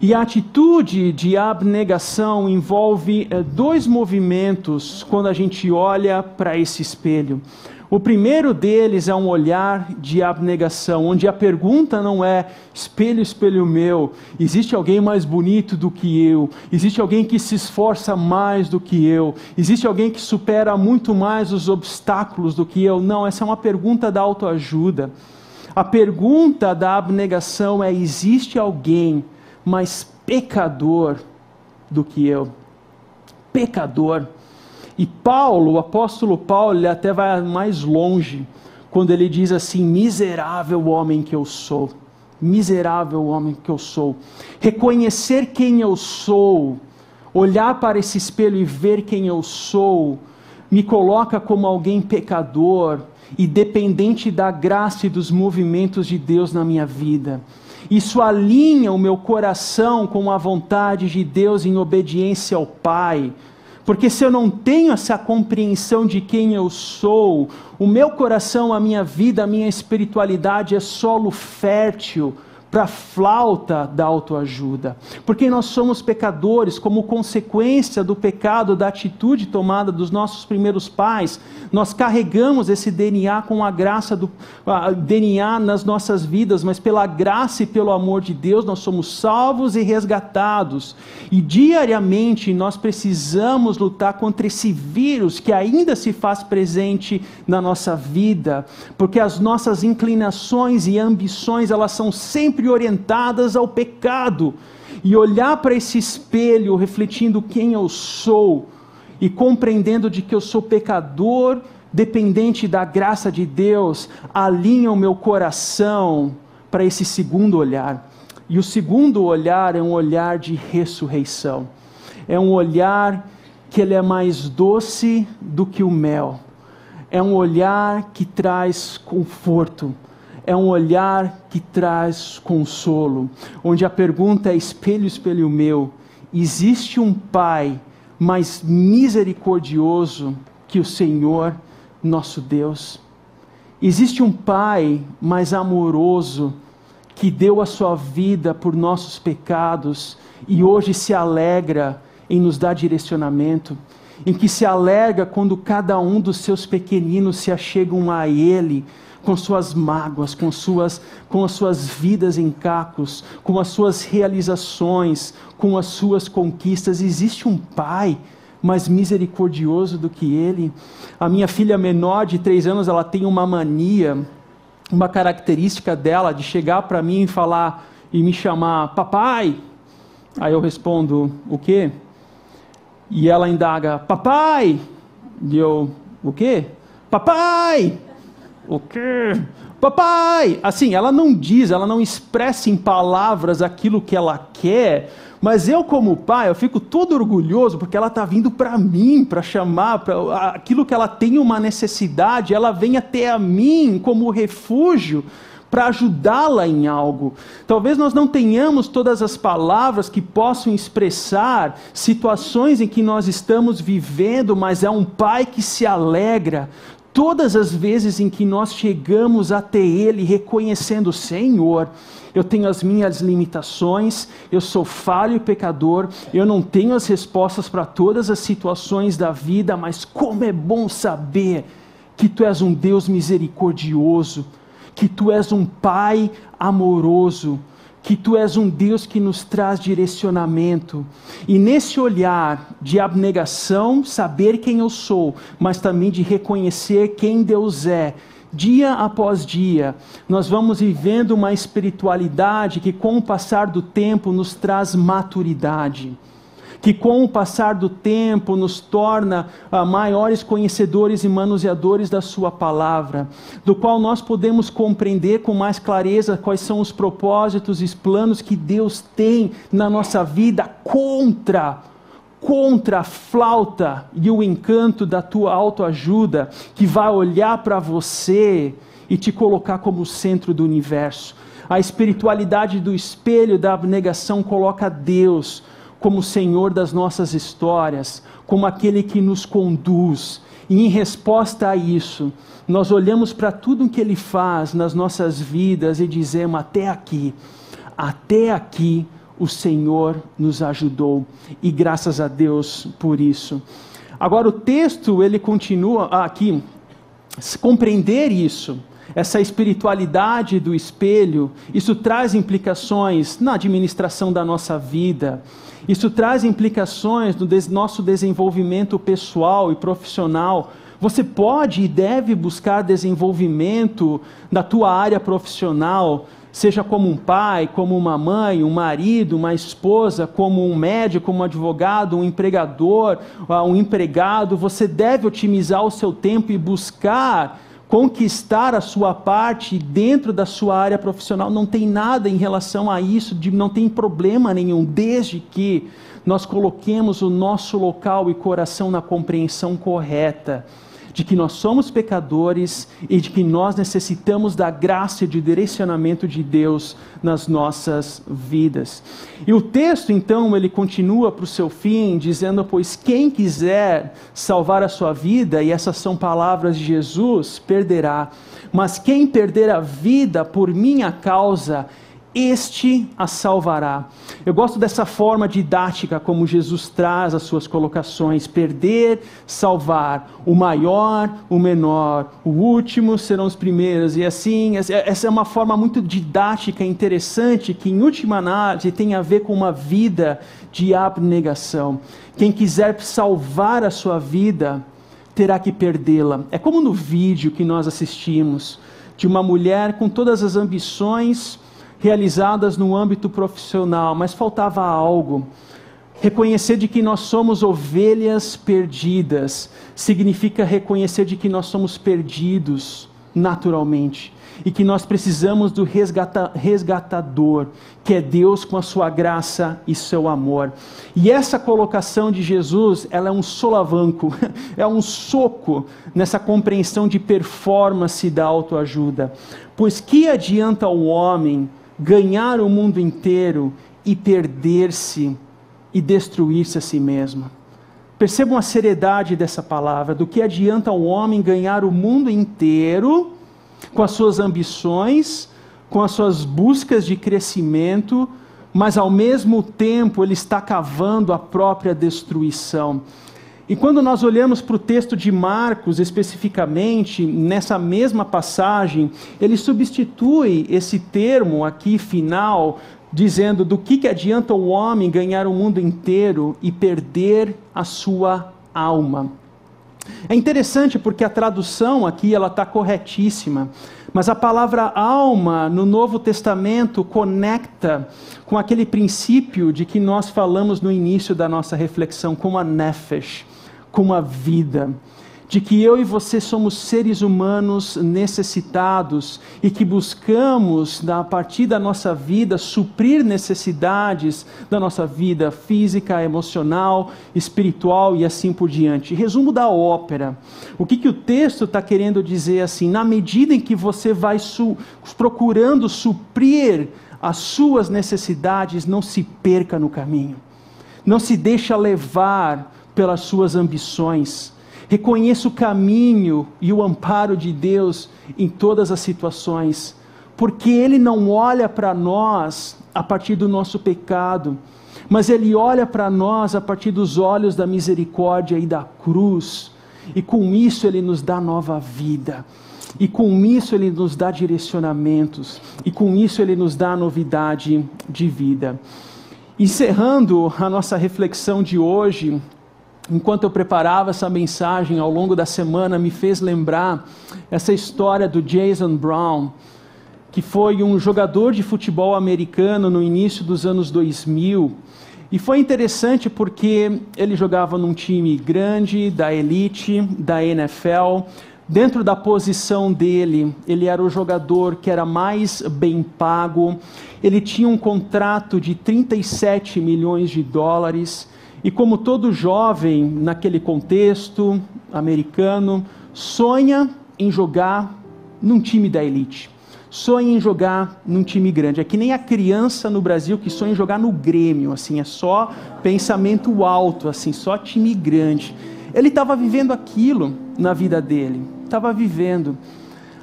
E a atitude de abnegação envolve é, dois movimentos quando a gente olha para esse espelho. O primeiro deles é um olhar de abnegação, onde a pergunta não é espelho, espelho meu, existe alguém mais bonito do que eu, existe alguém que se esforça mais do que eu, existe alguém que supera muito mais os obstáculos do que eu. Não, essa é uma pergunta da autoajuda. A pergunta da abnegação é: existe alguém mais pecador do que eu. Pecador. E Paulo, o apóstolo Paulo, ele até vai mais longe, quando ele diz assim: miserável homem que eu sou. Miserável homem que eu sou. Reconhecer quem eu sou, olhar para esse espelho e ver quem eu sou, me coloca como alguém pecador e dependente da graça e dos movimentos de Deus na minha vida. Isso alinha o meu coração com a vontade de Deus em obediência ao Pai. Porque se eu não tenho essa compreensão de quem eu sou, o meu coração, a minha vida, a minha espiritualidade é solo fértil para a flauta da autoajuda. Porque nós somos pecadores, como consequência do pecado, da atitude tomada dos nossos primeiros pais, nós carregamos esse DNA com a graça do a, DNA nas nossas vidas, mas pela graça e pelo amor de Deus nós somos salvos e resgatados. E diariamente nós precisamos lutar contra esse vírus que ainda se faz presente na nossa vida, porque as nossas inclinações e ambições, elas são sempre sempre orientadas ao pecado. E olhar para esse espelho, refletindo quem eu sou e compreendendo de que eu sou pecador, dependente da graça de Deus, alinha o meu coração para esse segundo olhar. E o segundo olhar é um olhar de ressurreição. É um olhar que ele é mais doce do que o mel. É um olhar que traz conforto é um olhar que traz consolo, onde a pergunta é: espelho, espelho meu, existe um Pai mais misericordioso que o Senhor nosso Deus? Existe um Pai mais amoroso que deu a sua vida por nossos pecados e hoje se alegra em nos dar direcionamento? Em que se alegra quando cada um dos seus pequeninos se achegam a Ele com suas mágoas, com, suas, com as suas vidas em cacos, com as suas realizações, com as suas conquistas. Existe um Pai mais misericordioso do que Ele. A minha filha menor de três anos, ela tem uma mania, uma característica dela de chegar para mim e falar e me chamar papai. Aí eu respondo o quê? E ela indaga papai. E eu o quê? Papai. O quê? Papai! Assim, ela não diz, ela não expressa em palavras aquilo que ela quer, mas eu, como pai, eu fico todo orgulhoso porque ela está vindo para mim, para chamar, pra, aquilo que ela tem uma necessidade, ela vem até a mim como refúgio para ajudá-la em algo. Talvez nós não tenhamos todas as palavras que possam expressar situações em que nós estamos vivendo, mas é um pai que se alegra Todas as vezes em que nós chegamos até Ele reconhecendo, Senhor, eu tenho as minhas limitações, eu sou falho e pecador, eu não tenho as respostas para todas as situações da vida, mas como é bom saber que Tu és um Deus misericordioso, que Tu és um Pai amoroso, que tu és um Deus que nos traz direcionamento. E nesse olhar de abnegação, saber quem eu sou, mas também de reconhecer quem Deus é, dia após dia, nós vamos vivendo uma espiritualidade que, com o passar do tempo, nos traz maturidade que com o passar do tempo nos torna ah, maiores conhecedores e manuseadores da Sua palavra, do qual nós podemos compreender com mais clareza quais são os propósitos e planos que Deus tem na nossa vida contra contra a flauta e o encanto da tua autoajuda, que vai olhar para você e te colocar como o centro do universo. A espiritualidade do espelho da abnegação coloca Deus como Senhor das nossas histórias, como aquele que nos conduz. E em resposta a isso, nós olhamos para tudo o que Ele faz nas nossas vidas e dizemos: até aqui, até aqui o Senhor nos ajudou. E graças a Deus por isso. Agora o texto ele continua aqui, compreender isso essa espiritualidade do espelho, isso traz implicações na administração da nossa vida, isso traz implicações no nosso desenvolvimento pessoal e profissional. Você pode e deve buscar desenvolvimento na tua área profissional, seja como um pai, como uma mãe, um marido, uma esposa, como um médico, um advogado, um empregador, um empregado. Você deve otimizar o seu tempo e buscar conquistar a sua parte dentro da sua área profissional, não tem nada em relação a isso, de, não tem problema nenhum, desde que nós coloquemos o nosso local e coração na compreensão correta de que nós somos pecadores e de que nós necessitamos da graça e de direcionamento de Deus nas nossas vidas. E o texto, então, ele continua para o seu fim, dizendo: Pois quem quiser salvar a sua vida, e essas são palavras de Jesus, perderá. Mas quem perder a vida por minha causa, este a salvará. Eu gosto dessa forma didática como Jesus traz as suas colocações: perder, salvar, o maior, o menor, o último serão os primeiros, e assim, essa é uma forma muito didática interessante que, em última análise, tem a ver com uma vida de abnegação. Quem quiser salvar a sua vida, terá que perdê-la. É como no vídeo que nós assistimos de uma mulher com todas as ambições realizadas no âmbito profissional, mas faltava algo. Reconhecer de que nós somos ovelhas perdidas significa reconhecer de que nós somos perdidos naturalmente e que nós precisamos do resgata, resgatador, que é Deus com a sua graça e seu amor. E essa colocação de Jesus, ela é um solavanco, é um soco nessa compreensão de performance da autoajuda. Pois que adianta o homem ganhar o mundo inteiro e perder-se e destruir-se a si mesmo. Percebam a seriedade dessa palavra. Do que adianta o homem ganhar o mundo inteiro com as suas ambições, com as suas buscas de crescimento, mas ao mesmo tempo ele está cavando a própria destruição. E quando nós olhamos para o texto de Marcos, especificamente, nessa mesma passagem, ele substitui esse termo aqui final, dizendo: do que, que adianta o homem ganhar o mundo inteiro e perder a sua alma? É interessante porque a tradução aqui ela está corretíssima, mas a palavra alma no Novo Testamento conecta com aquele princípio de que nós falamos no início da nossa reflexão, como a nefesh com a vida, de que eu e você somos seres humanos necessitados e que buscamos, a partir da nossa vida, suprir necessidades da nossa vida física, emocional, espiritual e assim por diante. Resumo da ópera. O que, que o texto está querendo dizer assim? Na medida em que você vai su procurando suprir as suas necessidades, não se perca no caminho. Não se deixa levar pelas suas ambições. Reconheça o caminho e o amparo de Deus em todas as situações, porque Ele não olha para nós a partir do nosso pecado, mas Ele olha para nós a partir dos olhos da misericórdia e da cruz, e com isso Ele nos dá nova vida. E com isso ele nos dá direcionamentos, e com isso ele nos dá novidade de vida. Encerrando a nossa reflexão de hoje, enquanto eu preparava essa mensagem ao longo da semana, me fez lembrar essa história do Jason Brown, que foi um jogador de futebol americano no início dos anos 2000. E foi interessante porque ele jogava num time grande, da elite, da NFL. Dentro da posição dele, ele era o jogador que era mais bem pago. Ele tinha um contrato de 37 milhões de dólares e como todo jovem naquele contexto americano, sonha em jogar num time da elite. sonha em jogar num time grande. É que nem a criança no Brasil que sonha em jogar no Grêmio, assim, é só pensamento alto, assim, só time grande. Ele estava vivendo aquilo na vida dele, estava vivendo.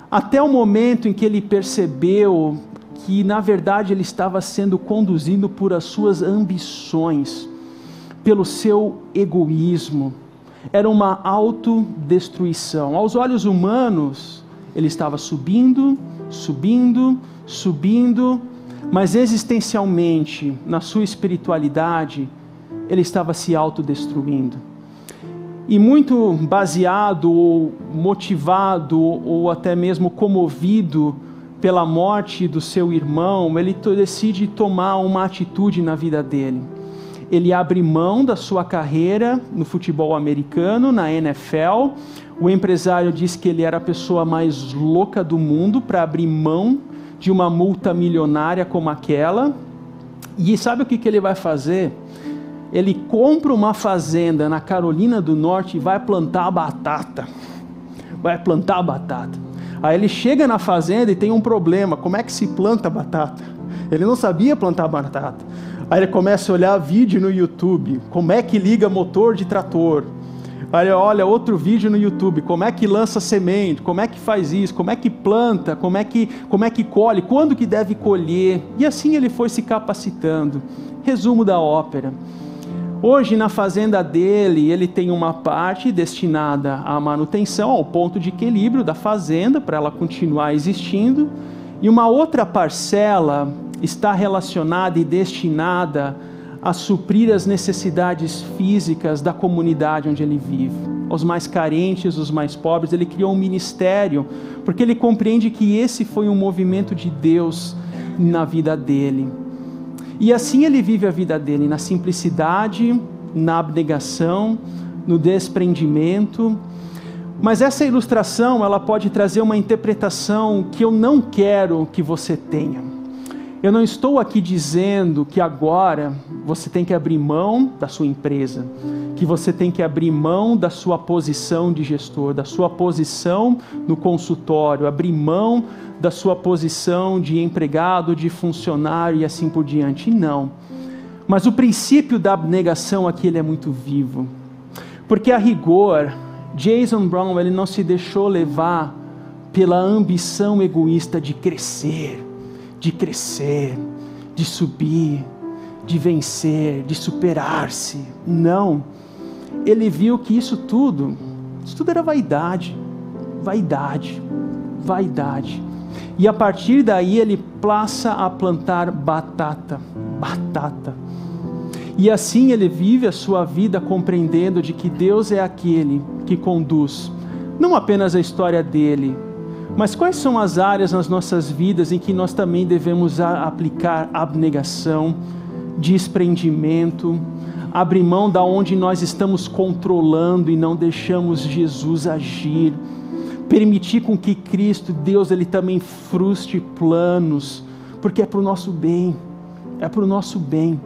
Até o momento em que ele percebeu que, na verdade, ele estava sendo conduzido por as suas ambições, pelo seu egoísmo. Era uma autodestruição. Aos olhos humanos, ele estava subindo, subindo, subindo, mas existencialmente, na sua espiritualidade, ele estava se autodestruindo e muito baseado ou motivado ou até mesmo comovido pela morte do seu irmão, ele decide tomar uma atitude na vida dele. Ele abre mão da sua carreira no futebol americano, na NFL. O empresário diz que ele era a pessoa mais louca do mundo para abrir mão de uma multa milionária como aquela. E sabe o que, que ele vai fazer? ele compra uma fazenda na Carolina do Norte e vai plantar batata. Vai plantar batata. Aí ele chega na fazenda e tem um problema: como é que se planta batata? Ele não sabia plantar batata. Aí ele começa a olhar vídeo no YouTube: como é que liga motor de trator? Aí ele olha outro vídeo no YouTube: como é que lança semente? Como é que faz isso? Como é que planta? Como é que, como é que colhe? Quando que deve colher? E assim ele foi se capacitando. Resumo da ópera. Hoje, na fazenda dele, ele tem uma parte destinada à manutenção, ao ponto de equilíbrio da fazenda, para ela continuar existindo, e uma outra parcela está relacionada e destinada a suprir as necessidades físicas da comunidade onde ele vive. Os mais carentes, os mais pobres, ele criou um ministério, porque ele compreende que esse foi um movimento de Deus na vida dele. E assim ele vive a vida dele, na simplicidade, na abnegação, no desprendimento. Mas essa ilustração, ela pode trazer uma interpretação que eu não quero que você tenha. Eu não estou aqui dizendo que agora você tem que abrir mão da sua empresa, que você tem que abrir mão da sua posição de gestor, da sua posição no consultório, abrir mão da sua posição de empregado, de funcionário e assim por diante. Não. Mas o princípio da abnegação aqui ele é muito vivo. Porque a rigor, Jason Brown ele não se deixou levar pela ambição egoísta de crescer de crescer, de subir, de vencer, de superar-se. Não. Ele viu que isso tudo, isso tudo era vaidade, vaidade, vaidade. E a partir daí ele passa a plantar batata, batata. E assim ele vive a sua vida compreendendo de que Deus é aquele que conduz não apenas a história dele, mas quais são as áreas nas nossas vidas em que nós também devemos aplicar abnegação, desprendimento, abrir mão da onde nós estamos controlando e não deixamos Jesus agir, permitir com que Cristo, Deus, ele também frustre planos, porque é para o nosso bem, é para o nosso bem.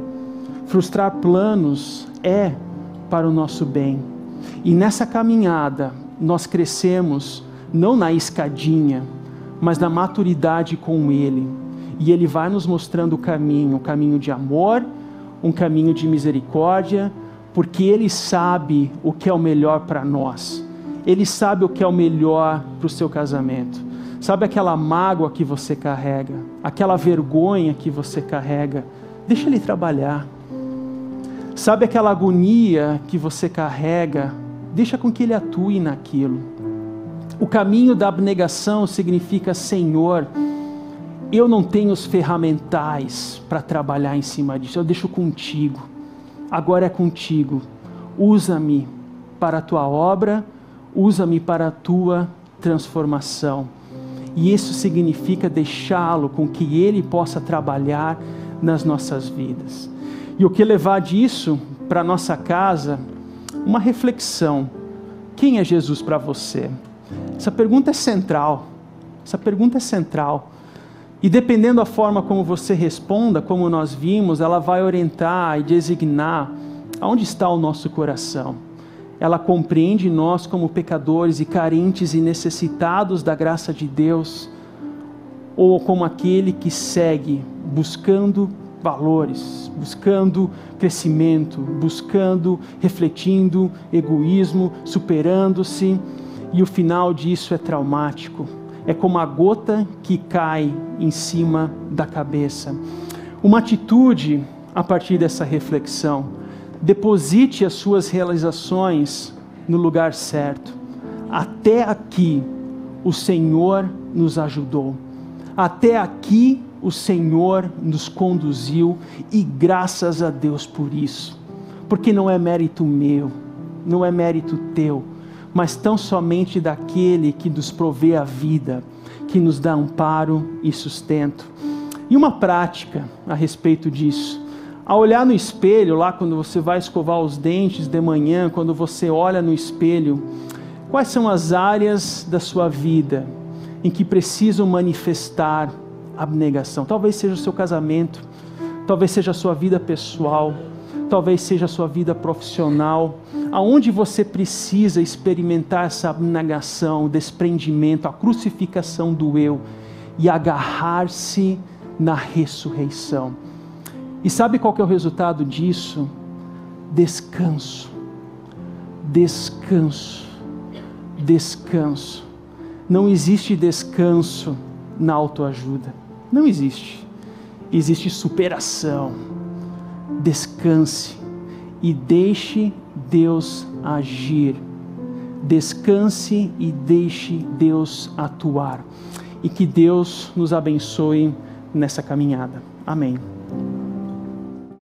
Frustrar planos é para o nosso bem. E nessa caminhada nós crescemos não na escadinha, mas na maturidade com Ele. E Ele vai nos mostrando o caminho, um caminho de amor, um caminho de misericórdia, porque Ele sabe o que é o melhor para nós. Ele sabe o que é o melhor para o seu casamento. Sabe aquela mágoa que você carrega, aquela vergonha que você carrega? Deixa Ele trabalhar. Sabe aquela agonia que você carrega? Deixa com que Ele atue naquilo. O caminho da abnegação significa, Senhor, eu não tenho os ferramentais para trabalhar em cima disso, eu deixo contigo. Agora é contigo. Usa-me para a tua obra, usa-me para a tua transformação. E isso significa deixá-lo com que ele possa trabalhar nas nossas vidas. E o que levar disso para nossa casa? Uma reflexão. Quem é Jesus para você? Essa pergunta é central. Essa pergunta é central. E dependendo da forma como você responda, como nós vimos, ela vai orientar e designar aonde está o nosso coração. Ela compreende nós como pecadores e carentes e necessitados da graça de Deus, ou como aquele que segue buscando valores, buscando crescimento, buscando, refletindo egoísmo, superando-se, e o final disso é traumático. É como a gota que cai em cima da cabeça. Uma atitude a partir dessa reflexão. Deposite as suas realizações no lugar certo. Até aqui o Senhor nos ajudou. Até aqui o Senhor nos conduziu e graças a Deus por isso. Porque não é mérito meu, não é mérito teu, mas tão somente daquele que nos provê a vida, que nos dá amparo e sustento. E uma prática a respeito disso. Ao olhar no espelho, lá quando você vai escovar os dentes de manhã, quando você olha no espelho, quais são as áreas da sua vida em que precisam manifestar abnegação. Talvez seja o seu casamento, talvez seja a sua vida pessoal, talvez seja a sua vida profissional, aonde você precisa experimentar essa abnegação, o desprendimento, a crucificação do eu e agarrar-se na ressurreição. E sabe qual é o resultado disso? Descanso. Descanso. Descanso. Não existe descanso na autoajuda. Não existe. Existe superação. Descanse e deixe Deus agir. Descanse e deixe Deus atuar. E que Deus nos abençoe nessa caminhada. Amém.